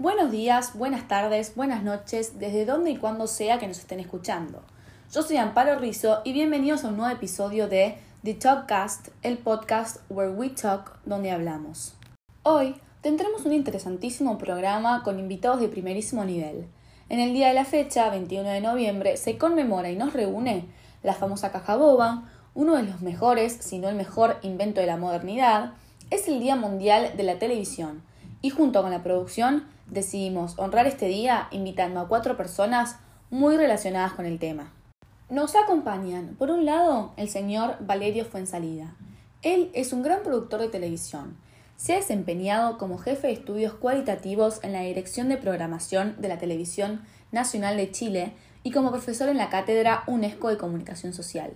Buenos días, buenas tardes, buenas noches, desde donde y cuando sea que nos estén escuchando. Yo soy Amparo Rizo y bienvenidos a un nuevo episodio de The Talkcast, el podcast where we talk, donde hablamos. Hoy tendremos un interesantísimo programa con invitados de primerísimo nivel. En el día de la fecha, 21 de noviembre, se conmemora y nos reúne la famosa caja boba, uno de los mejores, si no el mejor invento de la modernidad, es el Día Mundial de la Televisión y junto con la producción decidimos honrar este día invitando a cuatro personas muy relacionadas con el tema. Nos acompañan, por un lado, el señor Valerio Fuensalida. Él es un gran productor de televisión. Se ha desempeñado como jefe de estudios cualitativos en la Dirección de Programación de la Televisión Nacional de Chile y como profesor en la Cátedra UNESCO de Comunicación Social.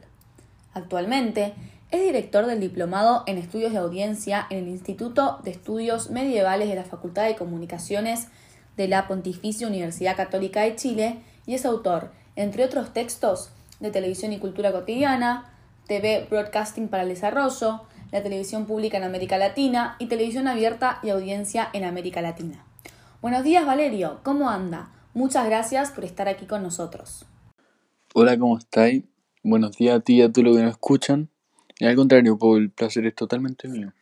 Actualmente es director del Diplomado en Estudios de Audiencia en el Instituto de Estudios Medievales de la Facultad de Comunicaciones de la Pontificia Universidad Católica de Chile y es autor, entre otros textos, de Televisión y Cultura Cotidiana, TV Broadcasting para el Desarrollo, la televisión pública en América Latina y televisión abierta y audiencia en América Latina. Buenos días Valerio, ¿cómo anda? Muchas gracias por estar aquí con nosotros. Hola, ¿cómo estáis? Buenos días a ti y a todos los que nos escuchan. Y al contrario, por el placer es totalmente mío.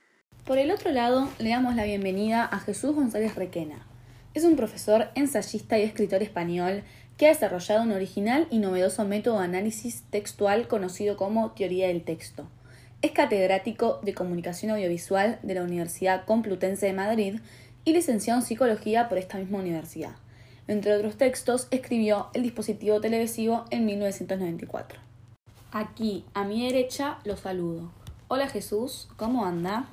Por el otro lado, le damos la bienvenida a Jesús González Requena. Es un profesor, ensayista y escritor español que ha desarrollado un original y novedoso método de análisis textual conocido como teoría del texto. Es catedrático de comunicación audiovisual de la Universidad Complutense de Madrid y licenciado en psicología por esta misma universidad. Entre otros textos, escribió El dispositivo televisivo en 1994. Aquí, a mi derecha, lo saludo. Hola Jesús, ¿cómo anda?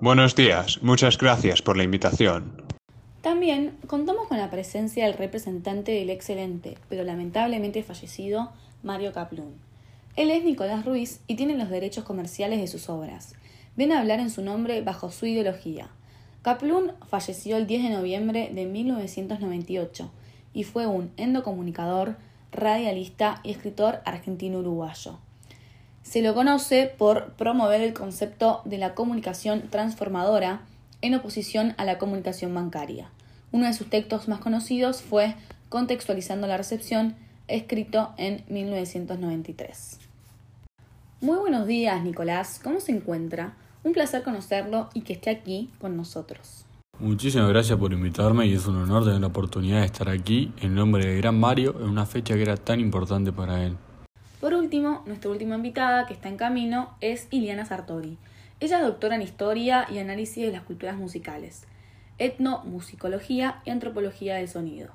Buenos días, muchas gracias por la invitación. También contamos con la presencia del representante del excelente, pero lamentablemente fallecido, Mario Caplún. Él es Nicolás Ruiz y tiene los derechos comerciales de sus obras. Ven a hablar en su nombre bajo su ideología. Caplún falleció el 10 de noviembre de 1998 y fue un endocomunicador, radialista y escritor argentino-uruguayo. Se lo conoce por promover el concepto de la comunicación transformadora en oposición a la comunicación bancaria. Uno de sus textos más conocidos fue Contextualizando la recepción, escrito en 1993. Muy buenos días, Nicolás. ¿Cómo se encuentra? Un placer conocerlo y que esté aquí con nosotros. Muchísimas gracias por invitarme y es un honor tener la oportunidad de estar aquí en nombre de Gran Mario en una fecha que era tan importante para él. Por último, nuestra última invitada que está en camino es Iliana Sartori. Ella es doctora en Historia y Análisis de las Culturas Musicales, Etnomusicología y Antropología del Sonido.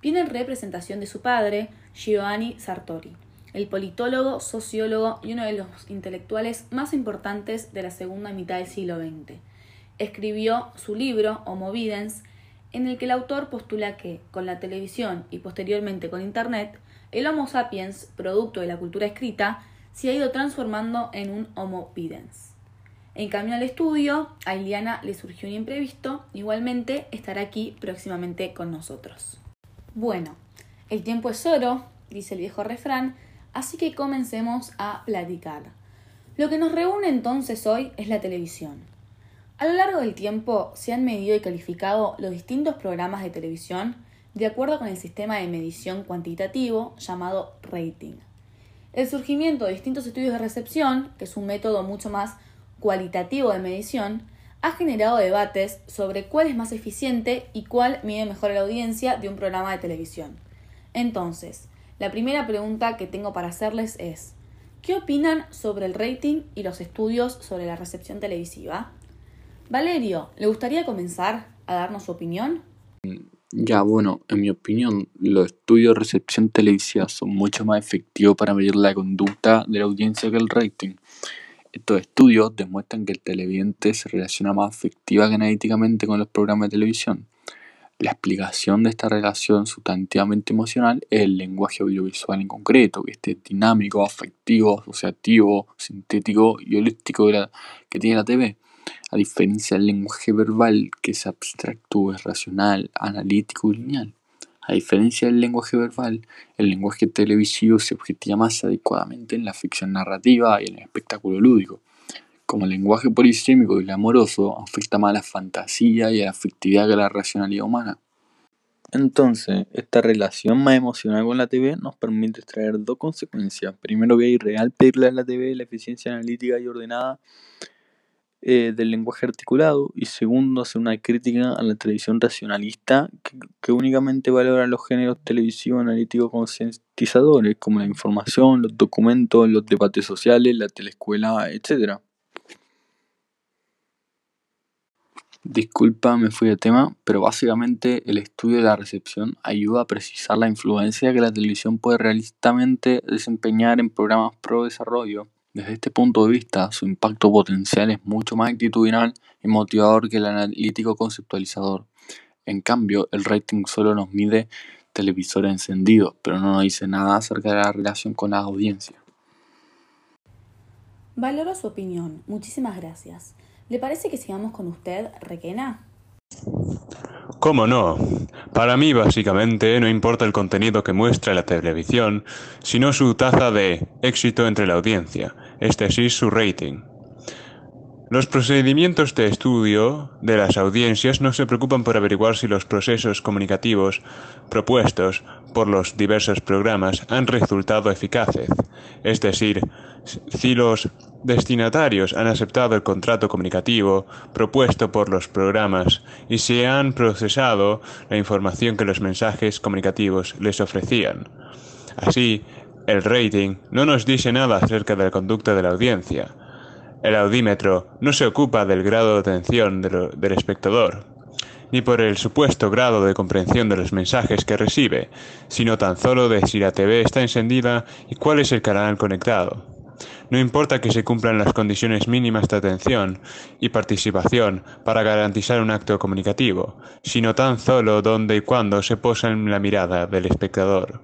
Viene en representación de su padre, Giovanni Sartori, el politólogo, sociólogo y uno de los intelectuales más importantes de la segunda mitad del siglo XX escribió su libro Homo Videns, en el que el autor postula que, con la televisión y posteriormente con Internet, el Homo sapiens, producto de la cultura escrita, se ha ido transformando en un Homo Videns. En camino al estudio, a Iliana le surgió un imprevisto, igualmente estará aquí próximamente con nosotros. Bueno, el tiempo es oro, dice el viejo refrán, así que comencemos a platicar. Lo que nos reúne entonces hoy es la televisión. A lo largo del tiempo se han medido y calificado los distintos programas de televisión de acuerdo con el sistema de medición cuantitativo llamado rating. El surgimiento de distintos estudios de recepción, que es un método mucho más cualitativo de medición, ha generado debates sobre cuál es más eficiente y cuál mide mejor la audiencia de un programa de televisión. Entonces, la primera pregunta que tengo para hacerles es, ¿qué opinan sobre el rating y los estudios sobre la recepción televisiva? Valerio, ¿le gustaría comenzar a darnos su opinión? Ya, bueno, en mi opinión, los estudios de recepción televisiva son mucho más efectivos para medir la conducta de la audiencia que el rating. Estos estudios demuestran que el televidente se relaciona más afectiva que con los programas de televisión. La explicación de esta relación sustantivamente emocional es el lenguaje audiovisual en concreto, que este dinámico, afectivo, asociativo, sintético y holístico que tiene la TV a diferencia del lenguaje verbal, que es abstracto, es racional, analítico y lineal. A diferencia del lenguaje verbal, el lenguaje televisivo se objetiva más adecuadamente en la ficción narrativa y en el espectáculo lúdico. como el lenguaje polisémico y amoroso afecta más a la fantasía y a la afectividad que a la racionalidad humana. Entonces, esta relación más emocional con la TV nos permite extraer dos consecuencias. Primero, que es irreal pedirle a la TV la eficiencia analítica y ordenada eh, del lenguaje articulado. Y segundo, hacer una crítica a la televisión racionalista que, únicamente valora los géneros televisivos analíticos concientizadores, como la información, los documentos, los debates sociales, la teleescuela, etc. Disculpa, me fui de tema, pero básicamente el estudio de la recepción ayuda a precisar la influencia que la televisión puede realistamente desempeñar en programas pro desarrollo. Desde este punto de vista, su impacto potencial es mucho más actitudinal y motivador que el analítico conceptualizador. En cambio, el rating solo nos mide televisores encendidos, pero no nos dice nada acerca de la relación con la audiencia. Valoro su opinión. Muchísimas gracias. ¿Le parece que sigamos con usted, Requena? ¿Cómo no? Para mí, básicamente, no importa el contenido que muestra la televisión, sino su tasa de éxito entre la audiencia, es decir, su rating. Los procedimientos de estudio de las audiencias no se preocupan por averiguar si los procesos comunicativos propuestos por los diversos programas han resultado eficaces, es decir, si los destinatarios han aceptado el contrato comunicativo propuesto por los programas y si han procesado la información que los mensajes comunicativos les ofrecían. Así, el rating no nos dice nada acerca de la de la audiencia, el audímetro no se ocupa del grado de atención del espectador, ni por el supuesto grado de comprensión de los mensajes que recibe, sino tan solo de si la TV está encendida y cuál es el canal conectado. No importa que se cumplan las condiciones mínimas de atención y participación para garantizar un acto comunicativo, sino tan solo dónde y cuándo se posa en la mirada del espectador.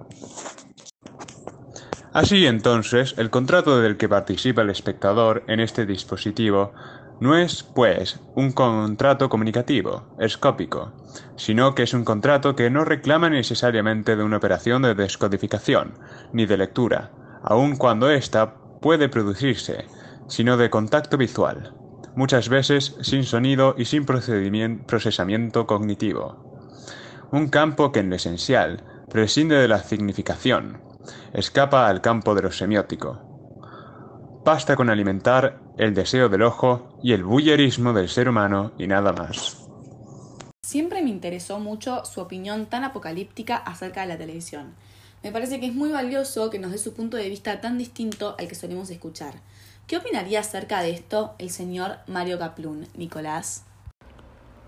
Así entonces, el contrato del que participa el espectador en este dispositivo no es, pues, un contrato comunicativo, escópico, sino que es un contrato que no reclama necesariamente de una operación de descodificación, ni de lectura, aun cuando ésta puede producirse, sino de contacto visual, muchas veces sin sonido y sin procesamiento cognitivo. Un campo que en lo esencial prescinde de la significación, escapa al campo de lo semiótico. Basta con alimentar el deseo del ojo y el bullerismo del ser humano y nada más. Siempre me interesó mucho su opinión tan apocalíptica acerca de la televisión. Me parece que es muy valioso que nos dé su punto de vista tan distinto al que solemos escuchar. ¿Qué opinaría acerca de esto el señor Mario Caplún, Nicolás?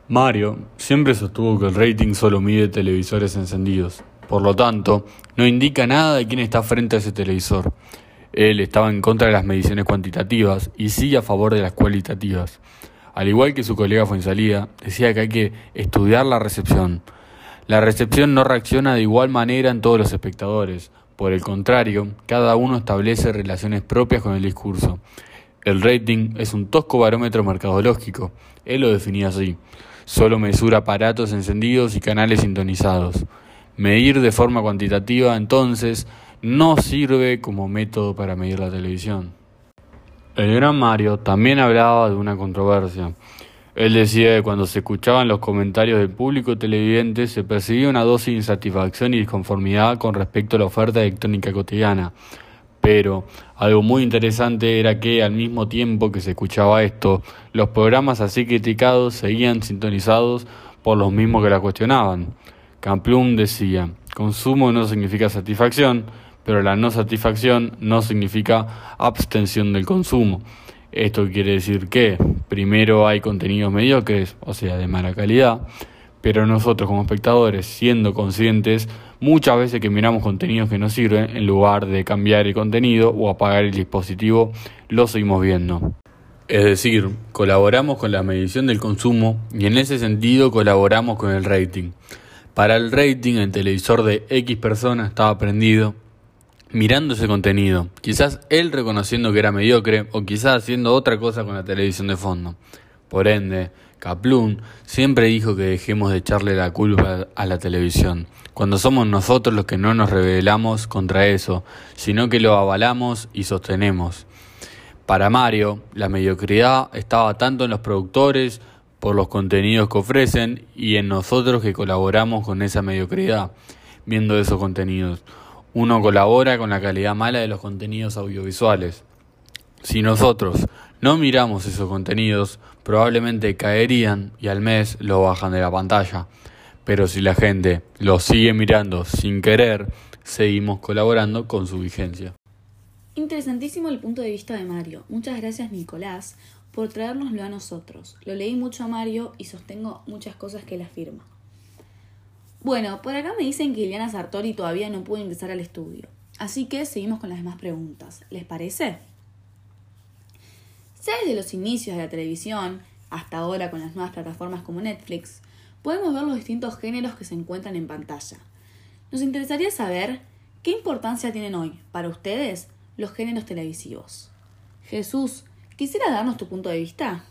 Mario siempre sostuvo que el rating solo mide televisores encendidos. Por lo tanto, no indica nada de quién está frente a ese televisor. Él estaba en contra de las mediciones cuantitativas y sí a favor de las cualitativas. Al igual que su colega Fuensalida, decía que hay que estudiar la recepción. La recepción no reacciona de igual manera en todos los espectadores. Por el contrario, cada uno establece relaciones propias con el discurso. El rating es un tosco barómetro mercadológico. Él lo definía así. Solo mesura aparatos encendidos y canales sintonizados. Medir de forma cuantitativa entonces no sirve como método para medir la televisión. El gran Mario también hablaba de una controversia. Él decía que cuando se escuchaban los comentarios del público televidente se percibía una dosis de insatisfacción y disconformidad con respecto a la oferta electrónica cotidiana. Pero algo muy interesante era que al mismo tiempo que se escuchaba esto, los programas así criticados seguían sintonizados por los mismos que la cuestionaban. Camplum decía, consumo no significa satisfacción, pero la no satisfacción no significa abstención del consumo. Esto quiere decir que primero hay contenidos mediocres, o sea, de mala calidad, pero nosotros como espectadores, siendo conscientes, muchas veces que miramos contenidos que nos sirven, en lugar de cambiar el contenido o apagar el dispositivo, lo seguimos viendo. Es decir, colaboramos con la medición del consumo y en ese sentido colaboramos con el rating. Para el rating, el televisor de X personas estaba prendido, mirando ese contenido. Quizás él reconociendo que era mediocre o quizás haciendo otra cosa con la televisión de fondo. Por ende, Kaplun siempre dijo que dejemos de echarle la culpa a la televisión, cuando somos nosotros los que no nos rebelamos contra eso, sino que lo avalamos y sostenemos. Para Mario, la mediocridad estaba tanto en los productores, por los contenidos que ofrecen, y en nosotros que colaboramos con esa mediocridad, viendo esos contenidos. Uno colabora con la calidad mala de los contenidos audiovisuales. Si nosotros no miramos esos contenidos, probablemente caerían y al mes lo bajan de la pantalla. Pero si la gente lo sigue mirando sin querer, seguimos colaborando con su vigencia. Interesantísimo el punto de vista de Mario. Muchas gracias Nicolás por traérnoslo a nosotros. Lo leí mucho a Mario y sostengo muchas cosas que él afirma. Bueno, por acá me dicen que Liliana Sartori todavía no pudo ingresar al estudio. Así que seguimos con las demás preguntas. ¿Les parece? Sea desde los inicios de la televisión hasta ahora con las nuevas plataformas como Netflix, podemos ver los distintos géneros que se encuentran en pantalla. Nos interesaría saber qué importancia tienen hoy, para ustedes, los géneros televisivos. Jesús, ¿quisiera darnos tu punto de vista?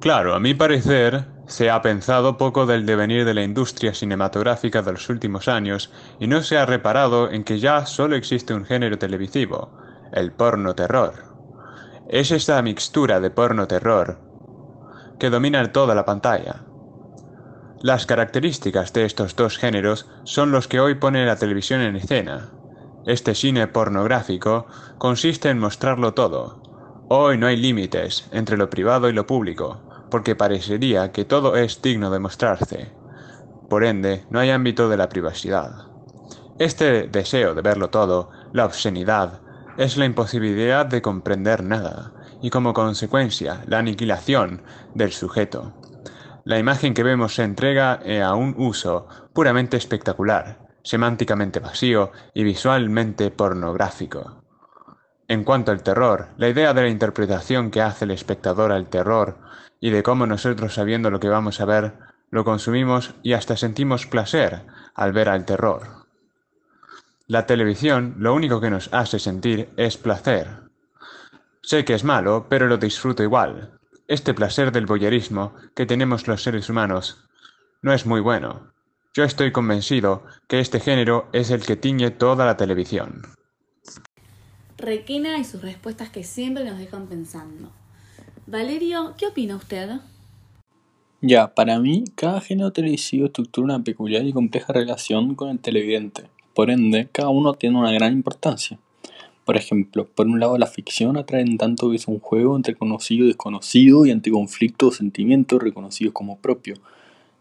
Claro, a mi parecer, se ha pensado poco del devenir de la industria cinematográfica de los últimos años y no se ha reparado en que ya solo existe un género televisivo, el porno terror. Es esta mixtura de porno terror que domina toda la pantalla. Las características de estos dos géneros son los que hoy pone la televisión en escena. Este cine pornográfico consiste en mostrarlo todo. Hoy no hay límites entre lo privado y lo público, porque parecería que todo es digno de mostrarse. Por ende, no hay ámbito de la privacidad. Este deseo de verlo todo, la obscenidad, es la imposibilidad de comprender nada, y como consecuencia la aniquilación del sujeto. La imagen que vemos se entrega a un uso puramente espectacular, semánticamente vacío y visualmente pornográfico. En cuanto al terror, la idea de la interpretación que hace el espectador al terror y de cómo nosotros sabiendo lo que vamos a ver, lo consumimos y hasta sentimos placer al ver al terror. La televisión lo único que nos hace sentir es placer. Sé que es malo, pero lo disfruto igual. Este placer del boyerismo que tenemos los seres humanos no es muy bueno. Yo estoy convencido que este género es el que tiñe toda la televisión. Requena y sus respuestas que siempre nos dejan pensando. Valerio, ¿qué opina usted? Ya, para mí, cada género televisivo estructura una peculiar y compleja relación con el televidente. Por ende, cada uno tiene una gran importancia. Por ejemplo, por un lado la ficción atrae en tanto que es un juego entre conocido y desconocido y ante conflictos o sentimientos reconocidos como propios.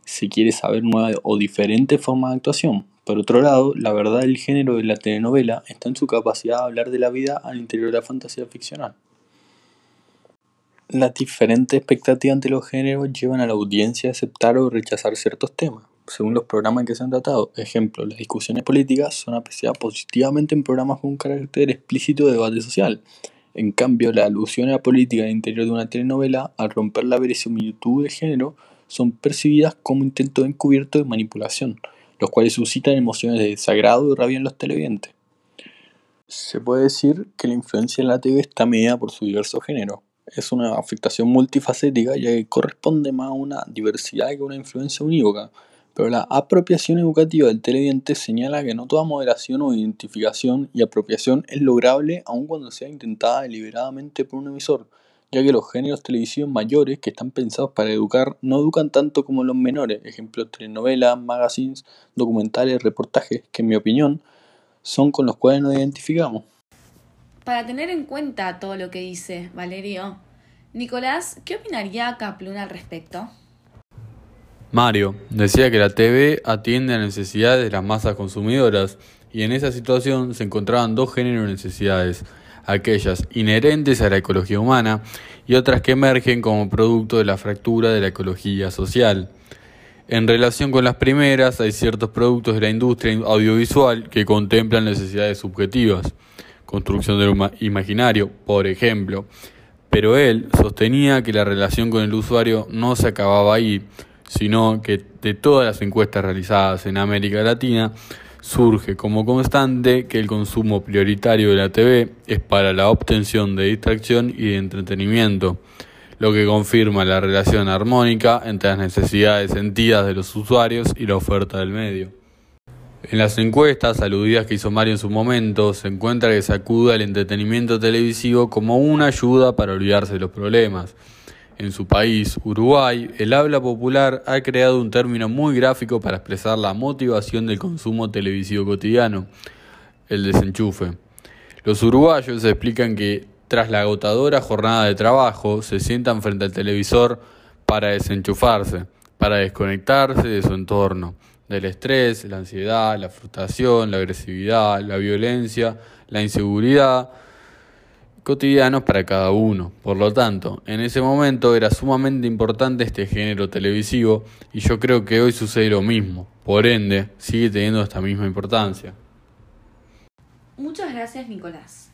Se quiere saber nueva o diferente forma de actuación. Por otro lado, la verdad del género de la telenovela está en su capacidad de hablar de la vida al interior de la fantasía ficcional. Las diferentes expectativas ante los géneros llevan a la audiencia a aceptar o rechazar ciertos temas según los programas que se han tratado. Ejemplo, las discusiones políticas son apreciadas positivamente en programas con un carácter explícito de debate social. En cambio, las alusiones a política en el interior de una telenovela, al romper la verisimilitud de género, son percibidas como intentos encubiertos de manipulación, los cuales suscitan emociones de desagrado y rabia en los televidentes. Se puede decir que la influencia en la TV está medida por su diverso género. Es una afectación multifacética ya que corresponde más a una diversidad que a una influencia unívoca, pero la apropiación educativa del televidente señala que no toda moderación o identificación y apropiación es lograble aun cuando sea intentada deliberadamente por un emisor, ya que los géneros televisivos mayores que están pensados para educar no educan tanto como los menores, ejemplos telenovelas, magazines, documentales, reportajes, que en mi opinión son con los cuales nos identificamos. Para tener en cuenta todo lo que dice Valerio, Nicolás, ¿qué opinaría Kaplun al respecto? Mario decía que la TV atiende a necesidades de las masas consumidoras y en esa situación se encontraban dos géneros de necesidades, aquellas inherentes a la ecología humana y otras que emergen como producto de la fractura de la ecología social. En relación con las primeras, hay ciertos productos de la industria audiovisual que contemplan necesidades subjetivas, construcción del imaginario, por ejemplo, pero él sostenía que la relación con el usuario no se acababa ahí, sino que de todas las encuestas realizadas en América Latina surge como constante que el consumo prioritario de la TV es para la obtención de distracción y de entretenimiento, lo que confirma la relación armónica entre las necesidades sentidas de los usuarios y la oferta del medio. En las encuestas aludidas que hizo Mario en su momento, se encuentra que se acude al entretenimiento televisivo como una ayuda para olvidarse de los problemas. En su país, Uruguay, el habla popular ha creado un término muy gráfico para expresar la motivación del consumo televisivo cotidiano, el desenchufe. Los uruguayos explican que tras la agotadora jornada de trabajo se sientan frente al televisor para desenchufarse, para desconectarse de su entorno, del estrés, la ansiedad, la frustración, la agresividad, la violencia, la inseguridad, cotidianos para cada uno. Por lo tanto, en ese momento era sumamente importante este género televisivo y yo creo que hoy sucede lo mismo. Por ende, sigue teniendo esta misma importancia. Muchas gracias, Nicolás.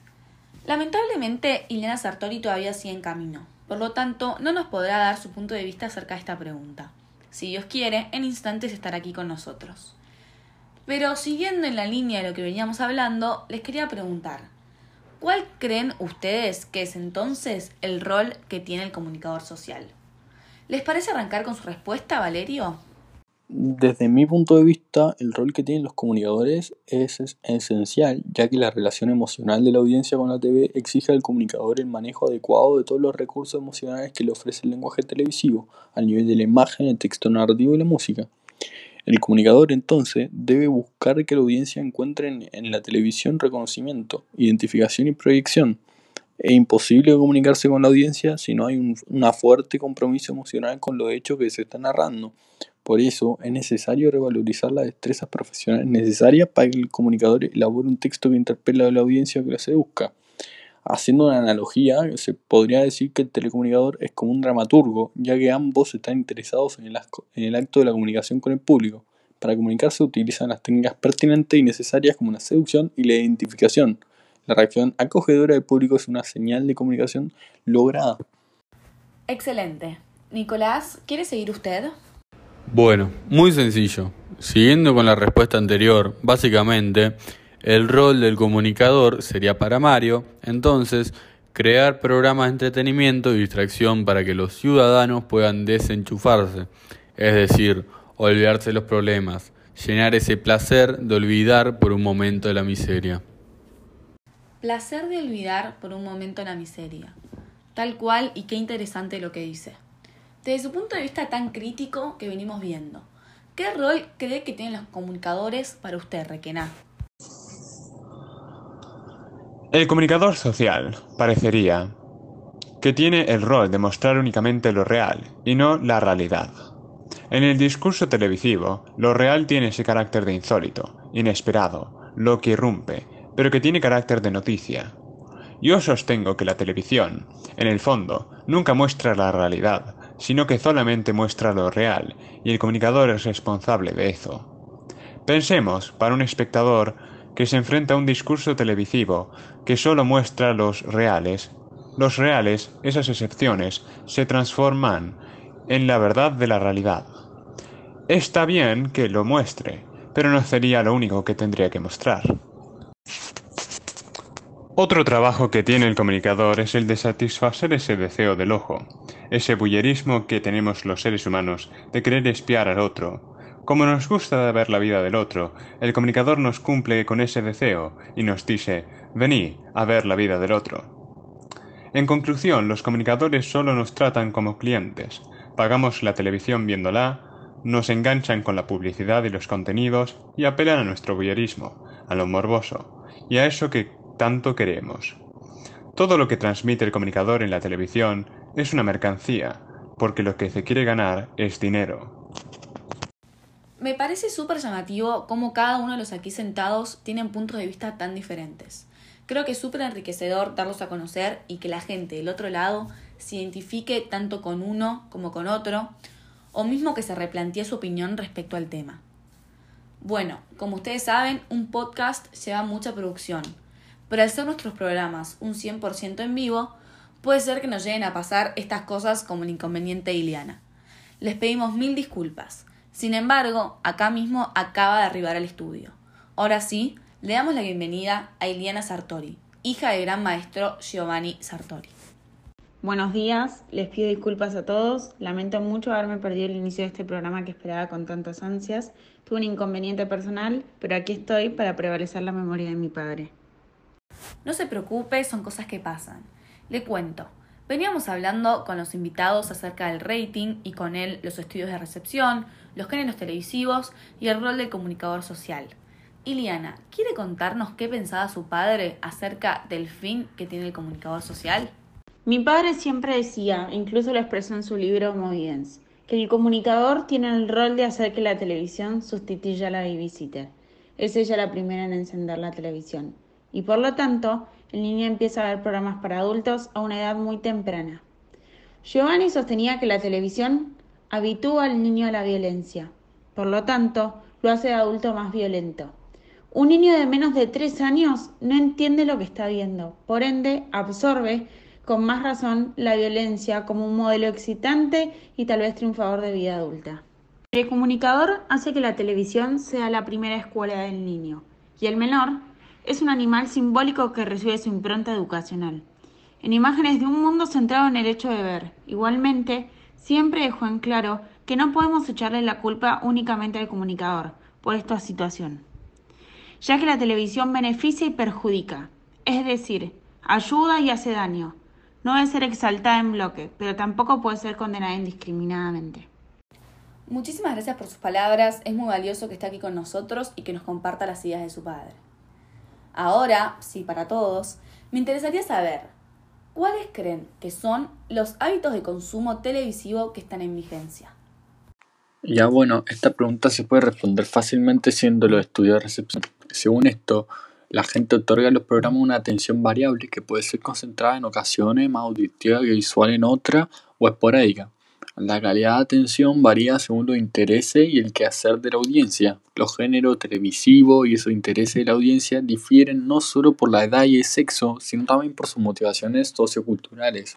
Lamentablemente, Ileana Sartori todavía sigue en camino. Por lo tanto, no nos podrá dar su punto de vista acerca de esta pregunta. Si Dios quiere, en instantes estará aquí con nosotros. Pero siguiendo en la línea de lo que veníamos hablando, les quería preguntar, ¿Cuál creen ustedes que es entonces el rol que tiene el comunicador social? ¿Les parece arrancar con su respuesta, Valerio? Desde mi punto de vista, el rol que tienen los comunicadores es, esencial, ya que la relación emocional de la audiencia con la TV exige al comunicador el manejo adecuado de todos los recursos emocionales que le ofrece el lenguaje televisivo, al nivel de la imagen, el texto narrativo y la música. El comunicador entonces debe buscar que la audiencia encuentre en, la televisión reconocimiento, identificación y proyección. Es imposible comunicarse con la audiencia si no hay un una fuerte compromiso emocional con los hechos que se están narrando. Por eso es necesario revalorizar las destrezas profesionales necesarias para que el comunicador elabore un texto que interpela a la audiencia que se busca. Haciendo una analogía, se podría decir que el telecomunicador es como un dramaturgo, ya que ambos están interesados en el, acto de la comunicación con el público. Para comunicarse utilizan las técnicas pertinentes y necesarias como la seducción y la identificación. La reacción acogedora del público es una señal de comunicación lograda. Excelente. Nicolás, ¿quiere seguir usted? Bueno, muy sencillo. Siguiendo con la respuesta anterior, básicamente, el rol del comunicador sería para Mario, entonces, crear programas de entretenimiento y distracción para que los ciudadanos puedan desenchufarse, es decir, olvidarse los problemas, llenar ese placer de olvidar por un momento la miseria. Placer de olvidar por un momento la miseria. Tal cual y qué interesante lo que dice. Desde su punto de vista tan crítico que venimos viendo, ¿qué rol cree que tienen los comunicadores para usted, Requena? El comunicador social parecería que tiene el rol de mostrar únicamente lo real y no la realidad. En el discurso televisivo, lo real tiene ese carácter de insólito, inesperado, lo que irrumpe, pero que tiene carácter de noticia. Yo sostengo que la televisión, en el fondo, nunca muestra la realidad, sino que solamente muestra lo real, y el comunicador es responsable de eso. Pensemos, para un espectador, que se enfrenta a un discurso televisivo que solo muestra los reales. Los reales, esas excepciones, se transforman en la verdad de la realidad. Está bien que lo muestre, pero no sería lo único que tendría que mostrar. Otro trabajo que tiene el comunicador es el de satisfacer ese deseo del ojo, ese bullerismo que tenemos los seres humanos de querer espiar al otro, como nos gusta ver la vida del otro, el comunicador nos cumple con ese deseo y nos dice, vení a ver la vida del otro. En conclusión, los comunicadores solo nos tratan como clientes. Pagamos la televisión viéndola, nos enganchan con la publicidad y los contenidos y apelan a nuestro voyerismo, a lo morboso, y a eso que tanto queremos. Todo lo que transmite el comunicador en la televisión es una mercancía, porque lo que se quiere ganar es dinero. Me parece súper llamativo cómo cada uno de los aquí sentados tienen puntos de vista tan diferentes. Creo que es súper enriquecedor darlos a conocer y que la gente del otro lado se identifique tanto con uno como con otro, o mismo que se replantee su opinión respecto al tema. Bueno, como ustedes saben, un podcast lleva mucha producción, pero al ser nuestros programas un 100% en vivo, puede ser que nos lleguen a pasar estas cosas como el inconveniente Iliana. Les pedimos mil disculpas. Sin embargo, acá mismo acaba de arribar al estudio. Ahora sí, le damos la bienvenida a Iliana Sartori, hija del gran maestro Giovanni Sartori. Buenos días, les pido disculpas a todos. Lamento mucho haberme perdido el inicio de este programa que esperaba con tantas ansias. Tuve un inconveniente personal, pero aquí estoy para prevalecer la memoria de mi padre. No se preocupe, son cosas que pasan. Le cuento. Veníamos hablando con los invitados acerca del rating y con él los estudios de recepción, los géneros televisivos y el rol del comunicador social. Iliana, ¿quiere contarnos qué pensaba su padre acerca del fin que tiene el comunicador social? Mi padre siempre decía, incluso lo expresó en su libro Movidens, que el comunicador tiene el rol de hacer que la televisión sustituya a la babysitter. Es ella la primera en encender la televisión. Y por lo tanto, el niño empieza a ver programas para adultos a una edad muy temprana. Giovanni sostenía que la televisión habitúa al niño a la violencia. Por lo tanto, lo hace de adulto más violento. Un niño de menos de tres años no entiende lo que está viendo, por ende absorbe con más razón la violencia como un modelo excitante y tal vez triunfador de vida adulta. El comunicador hace que la televisión sea la primera escuela del niño y el menor es un animal simbólico que recibe su impronta educacional. En imágenes de un mundo centrado en el hecho de ver, igualmente, siempre dejó en claro que no podemos echarle la culpa únicamente al comunicador por esta situación, ya que la televisión beneficia y perjudica, es decir, ayuda y hace daño, no debe ser exaltada en bloque, pero tampoco puede ser condenada indiscriminadamente. Muchísimas gracias por sus palabras. Es muy valioso que esté aquí con nosotros y que nos comparta las ideas de su padre. Ahora, sí, para todos, me interesaría saber, ¿cuáles creen que son los hábitos de consumo televisivo que están en vigencia? Ya bueno, esta pregunta se puede responder fácilmente siendo los estudios de recepción. Según esto, la gente otorga a los programas una atención variable que puede ser concentrada en ocasiones, más auditiva que visual en otra o esporádica. La calidad de atención varía según los intereses y el quehacer de la audiencia. Los géneros televisivos y esos intereses de la audiencia difieren no solo por la edad y el sexo, sino también por sus motivaciones socioculturales.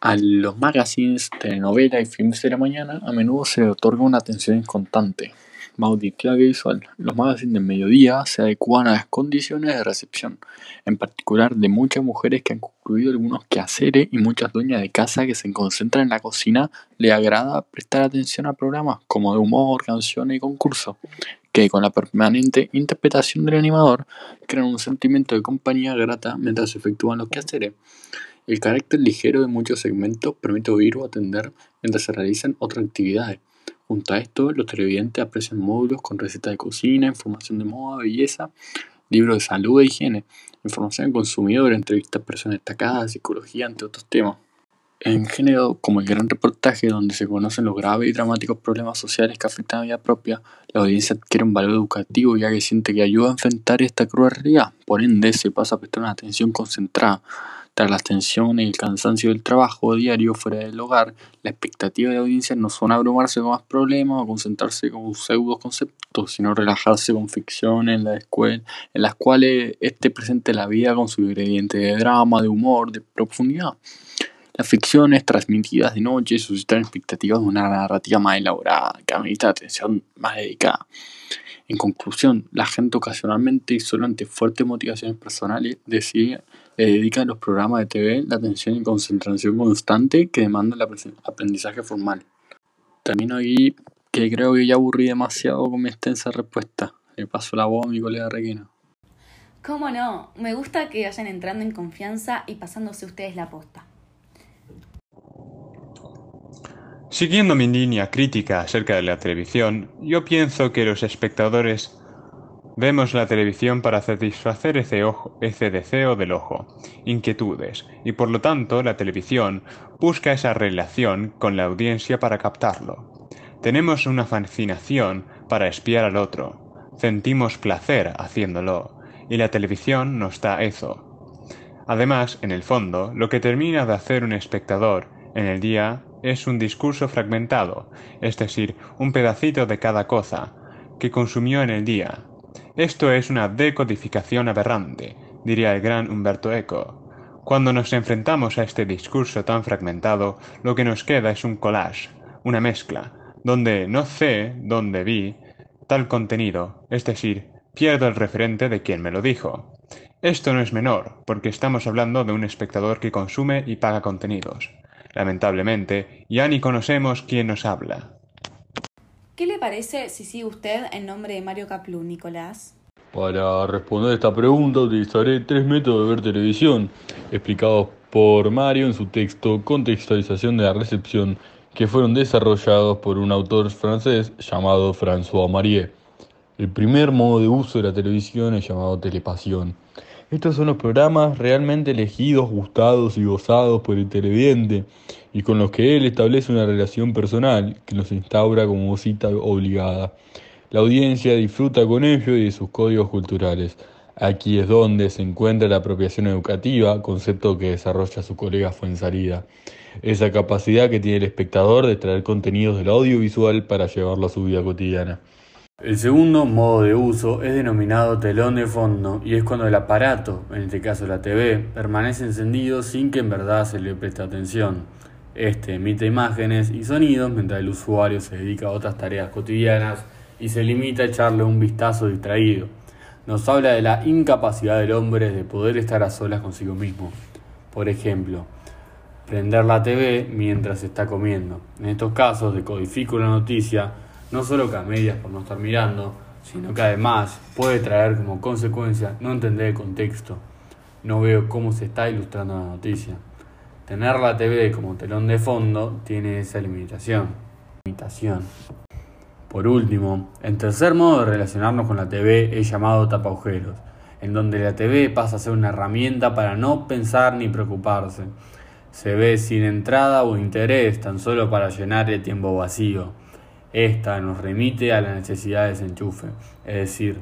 A los magazines, telenovelas y filmes de la mañana a menudo se le otorga una atención constante más auditiva que visual. Los magazines de mediodía se adecuan a las condiciones de recepción, en particular de muchas mujeres que han concluido algunos quehaceres y muchas dueñas de casa que se concentran en la cocina le agrada prestar atención a programas como de humor, canciones y concursos, que con la permanente interpretación del animador crean un sentimiento de compañía grata mientras se efectúan los quehaceres. El carácter ligero de muchos segmentos permite oír o atender mientras se realizan otras actividades Junto a esto, los televidentes aprecian módulos con recetas de cocina, información de moda, belleza, libros de salud e higiene, información de consumidor, entrevistas a personas destacadas, psicología, entre otros temas. En género como el gran reportaje, donde se conocen los graves y dramáticos problemas sociales que afectan a la vida propia, la audiencia adquiere un valor educativo ya que siente que ayuda a enfrentar esta cruel realidad. Por ende, se pasa a prestar una atención concentrada tras las tensiones y el cansancio del trabajo diario fuera del hogar, la expectativa de la audiencia no son abrumarse con más problemas o concentrarse con pseudo conceptos, sino relajarse con ficciones en, la escuela, en las cuales este presente la vida con su ingrediente de drama, de humor, de profundidad. Las ficciones transmitidas de noche suscitan expectativas de una narrativa más elaborada, que amerita atención más dedicada. En conclusión, la gente ocasionalmente y solo ante fuertes motivaciones personales decide le dedica a los programas de TV la atención y concentración constante que demanda el aprendizaje formal. Termino aquí que creo que ya aburrí demasiado con mi extensa respuesta. Le paso la voz a mi colega Requena. ¿Cómo no? Me gusta que vayan entrando en confianza y pasándose ustedes la posta. Siguiendo mi línea crítica acerca de la televisión, yo pienso que los espectadores Vemos la televisión para satisfacer ese, ese deseo del ojo, inquietudes, y por lo tanto la televisión busca esa relación con la audiencia para captarlo. Tenemos una fascinación para espiar al otro, sentimos placer haciéndolo, y la televisión nos da eso. Además, en el fondo, lo que termina de hacer un espectador en el día es un discurso fragmentado, es decir, un pedacito de cada cosa que consumió en el día, esto es una decodificación aberrante, diría el gran Humberto Eco. Cuando nos enfrentamos a este discurso tan fragmentado, lo que nos queda es un collage, una mezcla, donde no sé dónde vi tal contenido, es decir, pierdo el referente de quien me lo dijo. Esto no es menor, porque estamos hablando de un espectador que consume y paga contenidos. Lamentablemente, ya ni conocemos quién nos habla. ¿Qué le parece si sigue usted en nombre de Mario Caplú, Nicolás? Para responder esta pregunta utilizaré tres métodos de ver televisión, explicados por Mario en su texto Contextualización de la recepción, que fueron desarrollados por un autor francés llamado François Marie. El primer modo de uso de la televisión es llamado telepasión. Estos son los programas realmente elegidos, gustados y gozados por el televidente y con los que él establece una relación personal que nos instaura como cita obligada. La audiencia disfruta con ello y de sus códigos culturales. Aquí es donde se encuentra la apropiación educativa, concepto que desarrolla su colega Fuensalida. Esa capacidad que tiene el espectador de extraer contenidos del audiovisual para llevarlo a su vida cotidiana. El segundo modo de uso es denominado telón de fondo y es cuando el aparato, en este caso la TV, permanece encendido sin que en verdad se le preste atención. Este emite imágenes y sonidos mientras el usuario se dedica a otras tareas cotidianas y se limita a echarle un vistazo distraído. Nos habla de la incapacidad del hombre de poder estar a solas consigo mismo. Por ejemplo, prender la TV mientras está comiendo. En estos casos decodifico la noticia no solo que a medias por no estar mirando, sino que además puede traer como consecuencia no entender el contexto. No veo cómo se está ilustrando la noticia. Tener la TV como telón de fondo tiene esa limitación. limitación. Por último, el tercer modo de relacionarnos con la TV es llamado tapaujeros, en donde la TV pasa a ser una herramienta para no pensar ni preocuparse. Se ve sin entrada o interés, tan solo para llenar el tiempo vacío. Esta nos remite a la necesidad de desenchufe, es decir,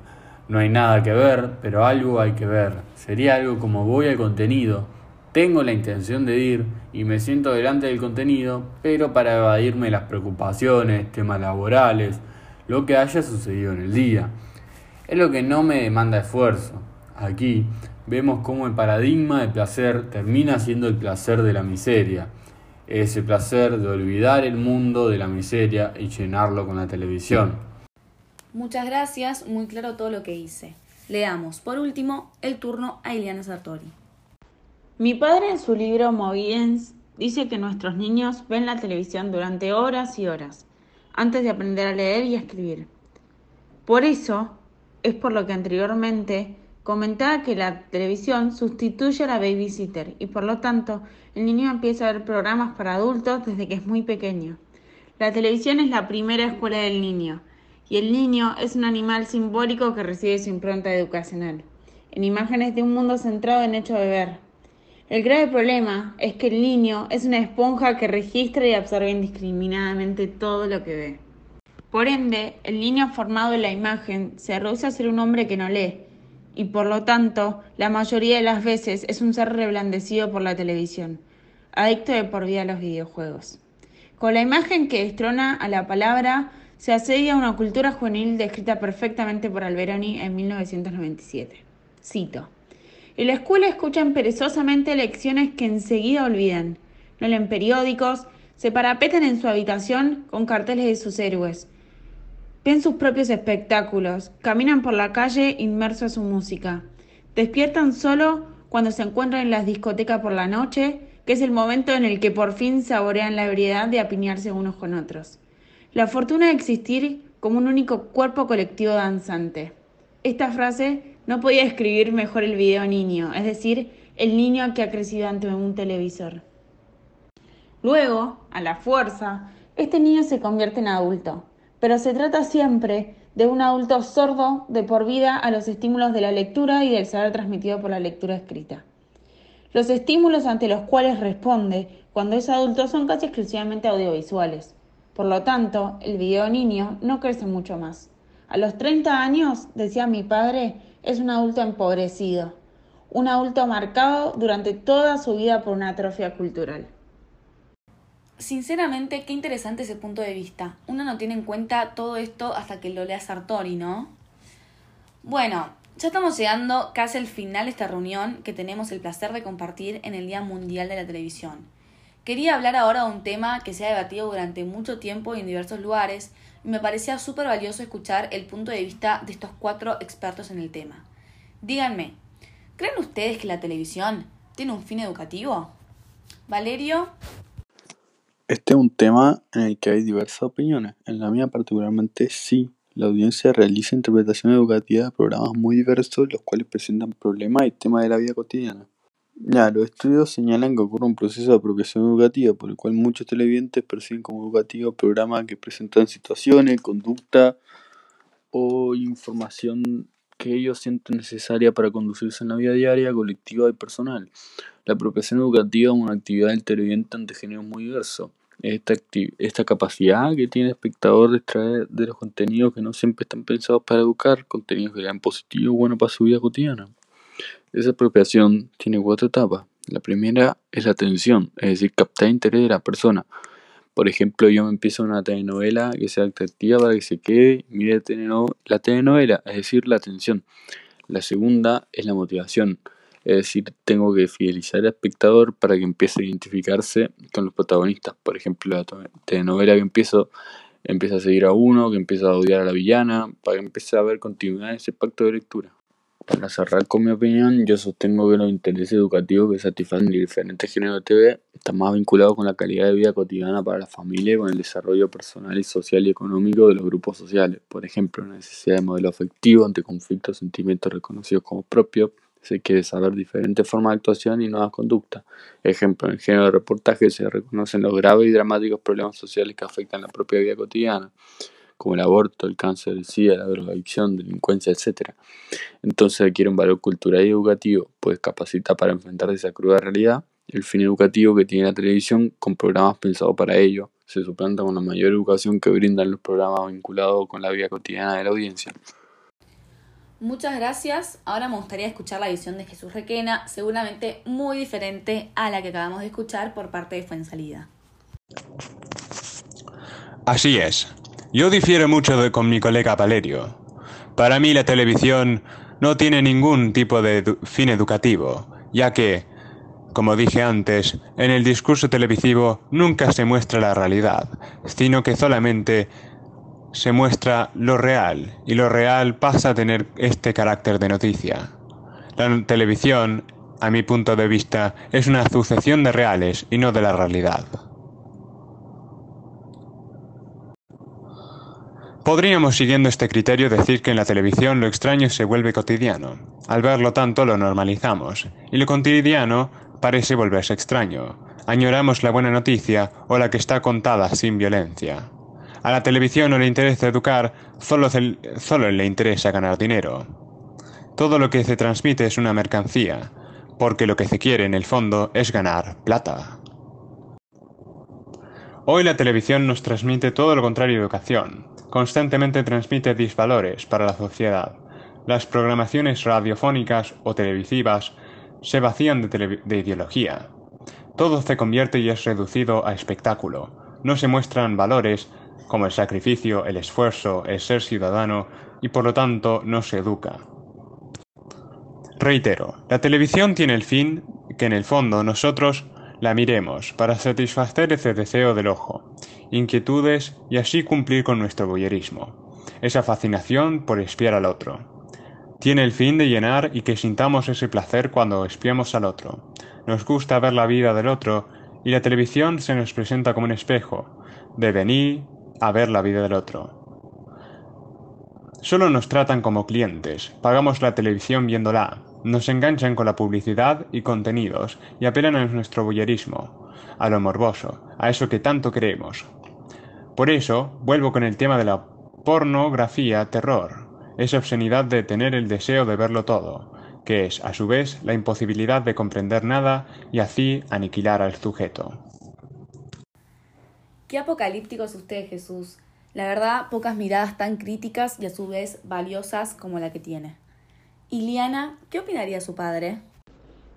no hay nada que ver, pero algo hay que ver. Sería algo como voy al contenido, tengo la intención de ir y me siento delante del contenido, pero para evadirme las preocupaciones, temas laborales, lo que haya sucedido en el día. Es lo que no me demanda esfuerzo. Aquí vemos cómo el paradigma de placer termina siendo el placer de la miseria ese placer de olvidar el mundo de la miseria y llenarlo con la televisión. Muchas gracias, muy claro todo lo que hice. Leamos, por último, el turno a Iliana Sartori. Mi padre en su libro Moviens dice que nuestros niños ven la televisión durante horas y horas, antes de aprender a leer y a escribir. Por eso es por lo que anteriormente comentaba que la televisión sustituye a la babysitter y por lo tanto el niño empieza a ver programas para adultos desde que es muy pequeño. La televisión es la primera escuela del niño y el niño es un animal simbólico que recibe su impronta educacional, en imágenes de un mundo centrado en hecho de ver. El grave problema es que el niño es una esponja que registra y absorbe indiscriminadamente todo lo que ve. Por ende, el niño formado en la imagen se reduce a ser un hombre que no lee, y por lo tanto la mayoría de las veces es un ser reblandecido por la televisión, adicto de por vida a los videojuegos. Con la imagen que destrona a la palabra se asedia una cultura juvenil descrita perfectamente por Alberoni en 1997. Cito. En la escuela escuchan perezosamente lecciones que enseguida olvidan, no leen periódicos, se parapetan en su habitación con carteles de sus héroes, Ven sus propios espectáculos, caminan por la calle inmersos en su música. Despiertan solo cuando se encuentran en las discotecas por la noche, que es el momento en el que por fin saborean la ebriedad de apiñarse unos con otros. La fortuna de existir como un único cuerpo colectivo danzante. Esta frase no podía escribir mejor el video niño, es decir, el niño que ha crecido ante un televisor. Luego, a la fuerza, este niño se convierte en adulto, pero se trata siempre de un adulto sordo de por vida a los estímulos de la lectura y del saber transmitido por la lectura escrita. Los estímulos ante los cuales responde cuando es adulto son casi exclusivamente audiovisuales. Por lo tanto, el video niño no crece mucho más. A los 30 años, decía mi padre, es un adulto empobrecido, un adulto marcado durante toda su vida por una atrofia cultural. Sinceramente, qué interesante ese punto de vista. Uno no tiene en cuenta todo esto hasta que lo lea Sartori, ¿no? Bueno, ya estamos llegando casi al final de esta reunión que tenemos el placer de compartir en el Día Mundial de la Televisión. Quería hablar ahora de un tema que se ha debatido durante mucho tiempo y en diversos lugares y me parecía súper valioso escuchar el punto de vista de estos cuatro expertos en el tema. Díganme, ¿Creen ustedes que la televisión tiene un fin educativo? Valerio. Este es un tema en el que hay diversas opiniones. En la mía particularmente sí. La audiencia realiza interpretación educativa de programas muy diversos, los cuales presentan problemas y temas de la vida cotidiana. Ya, los estudios señalan que ocurre un proceso de apropiación educativa, por el cual muchos televidentes perciben como educativos programas que presentan situaciones, conducta o información que ellos sienten necesaria para conducirse en la vida diaria, colectiva y personal. La apropiación educativa es una actividad del televidente ante muy diversos. Esta, esta capacidad que tiene el espectador de extraer de los contenidos que no siempre están pensados para educar, contenidos que sean positivos o buenos para su vida cotidiana. Esa apropiación tiene cuatro etapas. La primera es la atención, es decir, captar interés de la persona. Por ejemplo, yo me empiezo una telenovela que sea atractiva para que se quede mire la telenovela, es decir, la atención. La segunda es la motivación, es decir, tengo que fidelizar al espectador para que empiece a identificarse con los protagonistas. Por ejemplo, la telenovela que empiezo empieza a seguir a uno, que empieza a odiar a la villana, para que empiece a haber continuidad en ese pacto de lectura. Para cerrar con mi opinión, yo sostengo que los intereses educativos que satisfacen diferentes géneros de TV están más vinculados con la calidad de vida cotidiana para la familia y con el desarrollo personal y social y económico de los grupos sociales. Por ejemplo, la necesidad de modelo afectivo ante conflictos, sentimientos reconocidos como propios, se quiere saber diferentes formas de actuación y nuevas conductas. Ejemplo, en el género de reportaje se reconocen los graves y dramáticos problemas sociales que afectan la propia vida cotidiana como el aborto, el cáncer, el SIDA, la drogadicción, delincuencia, etc. Entonces adquiere un valor cultural y educativo, pues capacita para enfrentar esa cruda realidad. El fin educativo que tiene la televisión con programas pensados para ello se suplanta con la mayor educación que brindan los programas vinculados con la vida cotidiana de la audiencia. Muchas gracias. Ahora me gustaría escuchar la visión de Jesús Requena, seguramente muy diferente a la que acabamos de escuchar por parte de Fuensalida. Así es. Yo difiero mucho de, con mi colega Valerio. Para mí la televisión no tiene ningún tipo de fin educativo, ya que, como dije antes, en el discurso televisivo nunca se muestra la realidad, sino que solamente se muestra lo real, y lo real pasa a tener este carácter de noticia. La televisión, a mi punto de vista, es una sucesión de reales y no de la realidad. Podríamos, siguiendo este criterio, decir que en la televisión lo extraño se vuelve cotidiano. Al verlo tanto lo normalizamos, y lo cotidiano parece volverse extraño. Añoramos la buena noticia o la que está contada sin violencia. A la televisión no le interesa educar, solo, solo le interesa ganar dinero. Todo lo que se transmite es una mercancía, porque lo que se quiere en el fondo es ganar plata. Hoy la televisión nos transmite todo lo contrario a educación constantemente transmite disvalores para la sociedad. Las programaciones radiofónicas o televisivas se vacían de, de, ideología. Todo se convierte y es reducido a espectáculo. No se muestran valores como el sacrificio, el esfuerzo, el ser ciudadano y por lo tanto no se educa. Reitero, la televisión tiene el fin que en el fondo nosotros la miremos para satisfacer ese deseo del ojo, inquietudes y así cumplir con nuestro boyerismo, esa fascinación por espiar al otro. Tiene el fin de llenar y que sintamos ese placer cuando espiamos al otro. Nos gusta ver la vida del otro y la televisión se nos presenta como un espejo, de venir a ver la vida del otro. Solo nos tratan como clientes, pagamos la televisión viéndola, nos enganchan con la publicidad y contenidos y apelan a nuestro bullerismo, a lo morboso, a eso que tanto queremos. Por eso, vuelvo con el tema de la pornografía terror, esa obscenidad de tener el deseo de verlo todo, que es, a su vez, la imposibilidad de comprender nada y así aniquilar al sujeto. Qué apocalíptico es usted, Jesús. La verdad, pocas miradas tan críticas y a su vez valiosas como la que tiene. Iliana, ¿qué opinaría su padre?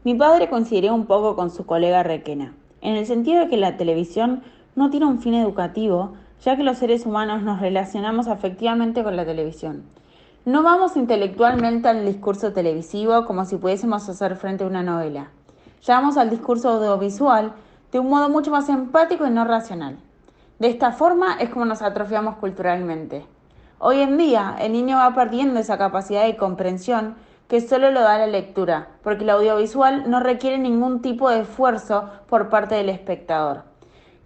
Mi padre coincidiría un poco con su colega Requena, en el sentido de que la televisión no tiene un fin educativo, ya que los seres humanos nos relacionamos afectivamente con la televisión. No vamos intelectualmente al discurso televisivo como si pudiésemos hacer frente a una novela. Llegamos al discurso audiovisual de un modo mucho más empático y no racional. De esta forma es como nos atrofiamos culturalmente. Hoy en día, el niño va perdiendo esa capacidad de comprensión que solo lo da la lectura, porque el audiovisual no requiere ningún tipo de esfuerzo por parte del espectador.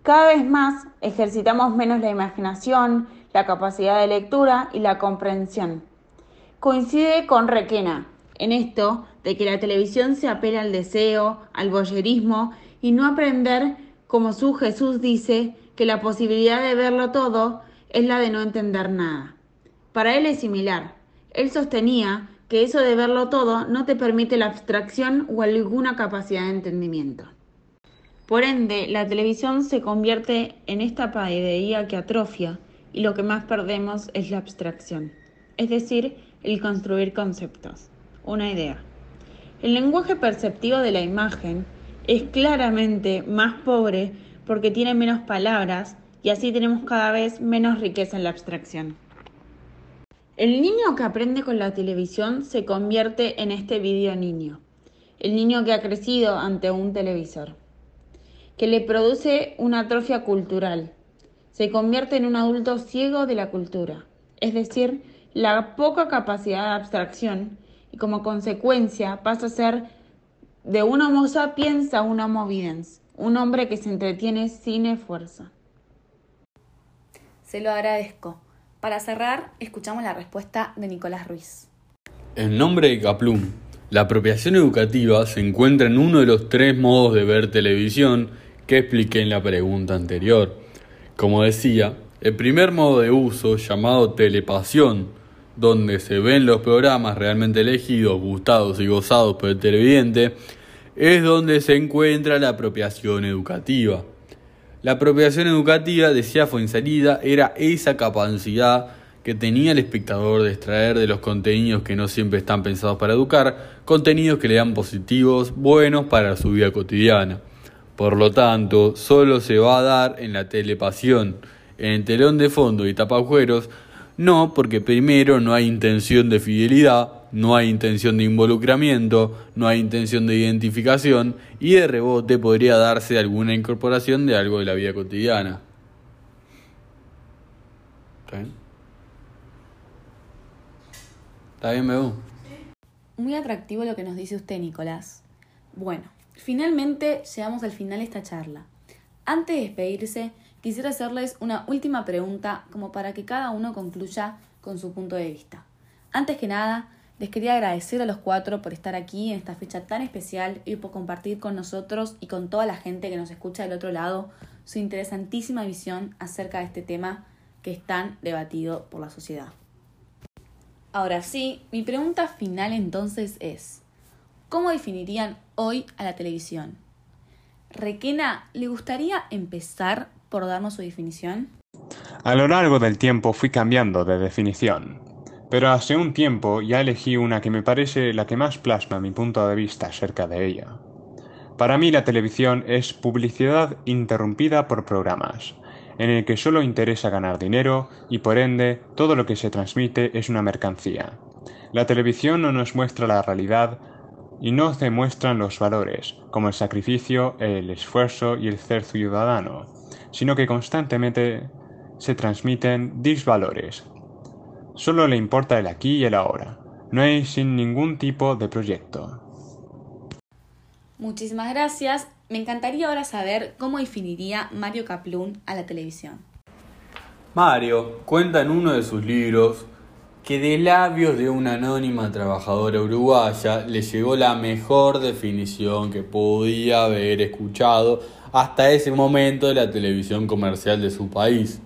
Cada vez más ejercitamos menos la imaginación, la capacidad de lectura y la comprensión. Coincide con Requena en esto de que la televisión se apela al deseo, al boyerismo y no aprender, como su Jesús dice, que la posibilidad de verlo todo es la de no entender nada. Para él es similar. Él sostenía que eso de verlo todo no te permite la abstracción o alguna capacidad de entendimiento. Por ende, la televisión se convierte en esta paideía que atrofia y lo que más perdemos es la abstracción, es decir, el construir conceptos, una idea. El lenguaje perceptivo de la imagen es claramente más pobre porque tiene menos palabras y así tenemos cada vez menos riqueza en la abstracción. El niño que aprende con la televisión se convierte en este video niño, el niño que ha crecido ante un televisor, que le produce una atrofia cultural, se convierte en un adulto ciego de la cultura, es decir, la poca capacidad de abstracción y como consecuencia pasa a ser de un homo sapiens a un homo videns, un hombre que se entretiene sin esfuerzo. Se lo agradezco. Para cerrar, escuchamos la respuesta de Nicolás Ruiz. En nombre de Kaplum, la apropiación educativa se encuentra en uno de los tres modos de ver televisión que expliqué en la pregunta anterior. Como decía, el primer modo de uso, llamado telepasión, donde se ven los programas realmente elegidos, gustados y gozados por el televidente, es donde se encuentra la apropiación educativa. La apropiación educativa, decía salida era esa capacidad que tenía el espectador de extraer de los contenidos que no siempre están pensados para educar, contenidos que le dan positivos, buenos para su vida cotidiana. Por lo tanto, solo se va a dar en la telepasión, en el telón de fondo y tapajueros, no porque primero no hay intención de fidelidad, no hay intención de involucramiento, no hay intención de identificación y de rebote podría darse alguna incorporación de algo de la vida cotidiana. ¿Está bien? ¿Está bien, Bebu? Muy atractivo lo que nos dice usted, Nicolás. Bueno, finalmente llegamos al final de esta charla. Antes de despedirse, quisiera hacerles una última pregunta como para que cada uno concluya con su punto de vista. Antes que nada, les quería agradecer a los cuatro por estar aquí en esta fecha tan especial y por compartir con nosotros y con toda la gente que nos escucha del otro lado su interesantísima visión acerca de este tema que es tan debatido por la sociedad. Ahora sí, mi pregunta final entonces es, ¿cómo definirían hoy a la televisión? Requena, ¿le gustaría empezar por darnos su definición? A lo largo del tiempo fui cambiando de definición pero hace un tiempo ya elegí una que me parece la que más plasma mi punto de vista acerca de ella. Para mí la televisión es publicidad interrumpida por programas, en el que solo interesa ganar dinero y por ende todo lo que se transmite es una mercancía. La televisión no nos muestra la realidad y no demuestran los valores, como el sacrificio, el esfuerzo y el ser ciudadano, sino que constantemente se transmiten disvalores, Solo le importa el aquí y el ahora. No hay sin ningún tipo de proyecto. Muchísimas gracias. Me encantaría ahora saber cómo definiría Mario Kaplun a la televisión. Mario cuenta en uno de sus libros que de labios de una anónima trabajadora uruguaya le llegó la mejor definición que podía haber escuchado hasta ese momento de la televisión comercial de su país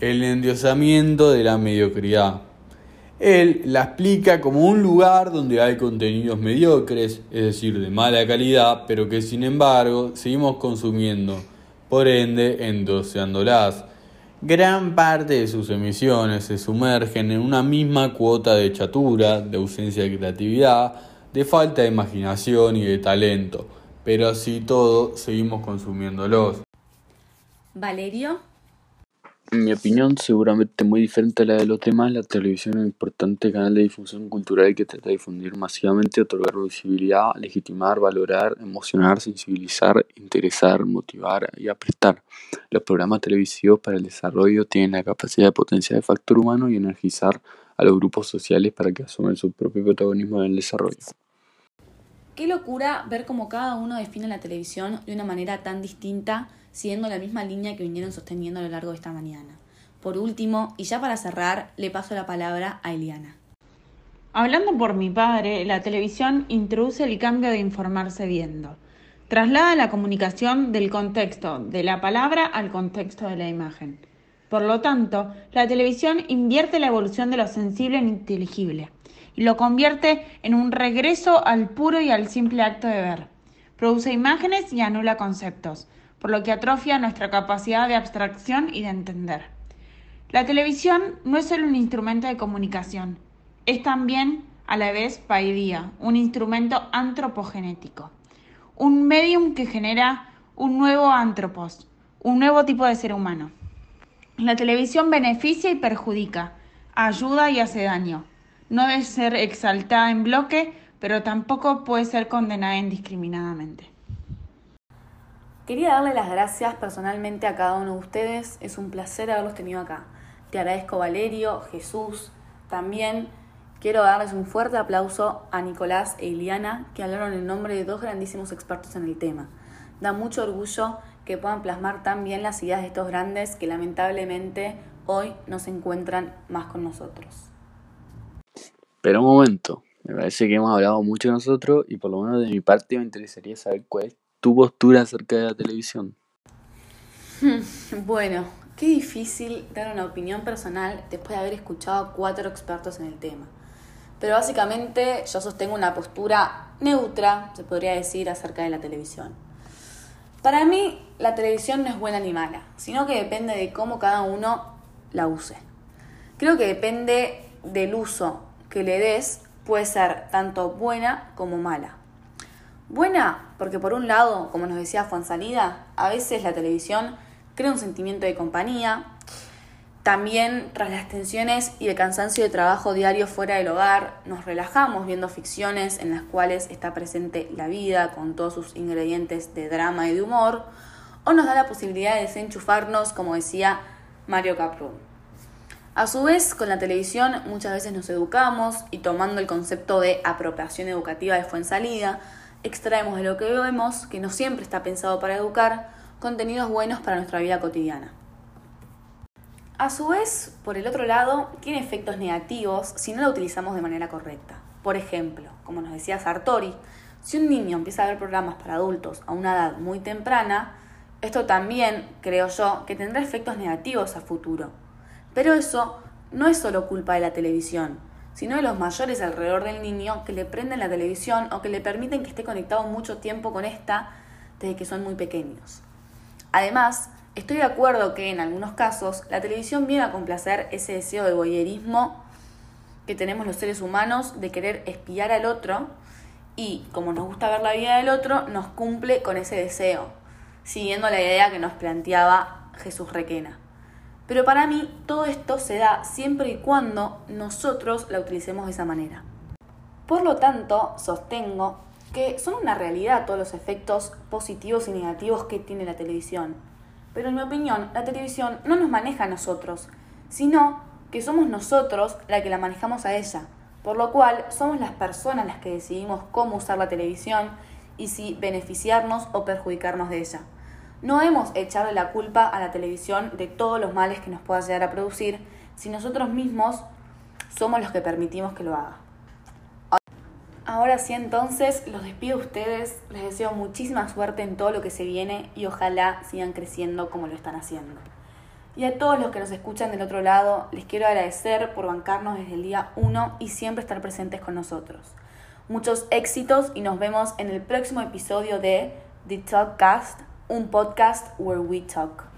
el endiosamiento de la mediocridad. Él la explica como un lugar donde hay contenidos mediocres, es decir, de mala calidad, pero que sin embargo seguimos consumiendo, por ende endoseándolas. Gran parte de sus emisiones se sumergen en una misma cuota de chatura, de ausencia de creatividad, de falta de imaginación y de talento, pero así todo seguimos consumiéndolos. Valerio. En mi opinión, seguramente muy diferente a la de los demás, la televisión es un importante canal de difusión cultural que trata de difundir masivamente, otorgar visibilidad, legitimar, valorar, emocionar, sensibilizar, interesar, motivar y aprestar. Los programas televisivos para el desarrollo tienen la capacidad de potenciar el factor humano y energizar a los grupos sociales para que asuman su propio protagonismo en el desarrollo. Qué locura ver cómo cada uno define la televisión de una manera tan distinta, siguiendo la misma línea que vinieron sosteniendo a lo largo de esta mañana. Por último, y ya para cerrar, le paso la palabra a Eliana. Hablando por mi padre, la televisión introduce el cambio de informarse viendo. Traslada la comunicación del contexto de la palabra al contexto de la imagen. Por lo tanto, la televisión invierte la evolución de lo sensible en inteligible y lo convierte en un regreso al puro y al simple acto de ver. Produce imágenes y anula conceptos, por lo que atrofia nuestra capacidad de abstracción y de entender. La televisión no es solo un instrumento de comunicación, es también a la vez paidía, un instrumento antropogenético, un medium que genera un nuevo antropos, un nuevo tipo de ser humano. La televisión beneficia y perjudica, ayuda y hace daño. No debe ser exaltada en bloque, pero tampoco puede ser condenada indiscriminadamente. Quería darle las gracias personalmente a cada uno de ustedes. Es un placer haberlos tenido acá. Te agradezco Valerio, Jesús. También quiero darles un fuerte aplauso a Nicolás e Iliana, que hablaron en nombre de dos grandísimos expertos en el tema. Da mucho orgullo que puedan plasmar tan bien las ideas de estos grandes que lamentablemente hoy no se encuentran más con nosotros. Pero un momento, me parece que hemos hablado mucho nosotros y por lo menos de mi parte me interesaría saber cuál es tu postura acerca de la televisión. Bueno, qué difícil dar una opinión personal después de haber escuchado a cuatro expertos en el tema. Pero básicamente yo sostengo una postura neutra, se podría decir, acerca de la televisión. Para mí, la televisión no es buena ni mala, sino que depende de cómo cada uno la use. Creo que depende del uso que le des, puede ser tanto buena como mala. Buena, porque por un lado, como nos decía Juan Salida, a veces la televisión crea un sentimiento de compañía. También, tras las tensiones y el cansancio de trabajo diario fuera del hogar, nos relajamos viendo ficciones en las cuales está presente la vida con todos sus ingredientes de drama y de humor, o nos da la posibilidad de desenchufarnos, como decía Mario Caprún. A su vez, con la televisión muchas veces nos educamos y tomando el concepto de apropiación educativa de Fuensalida, extraemos de lo que vemos, que no siempre está pensado para educar, contenidos buenos para nuestra vida cotidiana. A su vez, por el otro lado, tiene efectos negativos si no la utilizamos de manera correcta. Por ejemplo, como nos decía Sartori, si un niño empieza a ver programas para adultos a una edad muy temprana, esto también, creo yo, que tendrá efectos negativos a futuro. Pero eso no es solo culpa de la televisión, sino de los mayores alrededor del niño que le prenden la televisión o que le permiten que esté conectado mucho tiempo con esta desde que son muy pequeños. Además, estoy de acuerdo que en algunos casos la televisión viene a complacer ese deseo de voyerismo que tenemos los seres humanos de querer espiar al otro y como nos gusta ver la vida del otro, nos cumple con ese deseo, siguiendo la idea que nos planteaba Jesús Requena. Pero para mí todo esto se da siempre y cuando nosotros la utilicemos de esa manera. Por lo tanto, sostengo que son una realidad todos los efectos positivos y negativos que tiene la televisión. Pero en mi opinión, la televisión no nos maneja a nosotros, sino que somos nosotros la que la manejamos a ella, por lo cual somos las personas las que decidimos cómo usar la televisión y si beneficiarnos o perjudicarnos de ella. No debemos echarle la culpa a la televisión de todos los males que nos pueda llegar a producir si nosotros mismos somos los que permitimos que lo haga. Ahora sí, entonces, los despido a ustedes, les deseo muchísima suerte en todo lo que se viene y ojalá sigan creciendo como lo están haciendo. Y a todos los que nos escuchan del otro lado, les quiero agradecer por bancarnos desde el día 1 y siempre estar presentes con nosotros. Muchos éxitos y nos vemos en el próximo episodio de The Talkcast un podcast where we talk.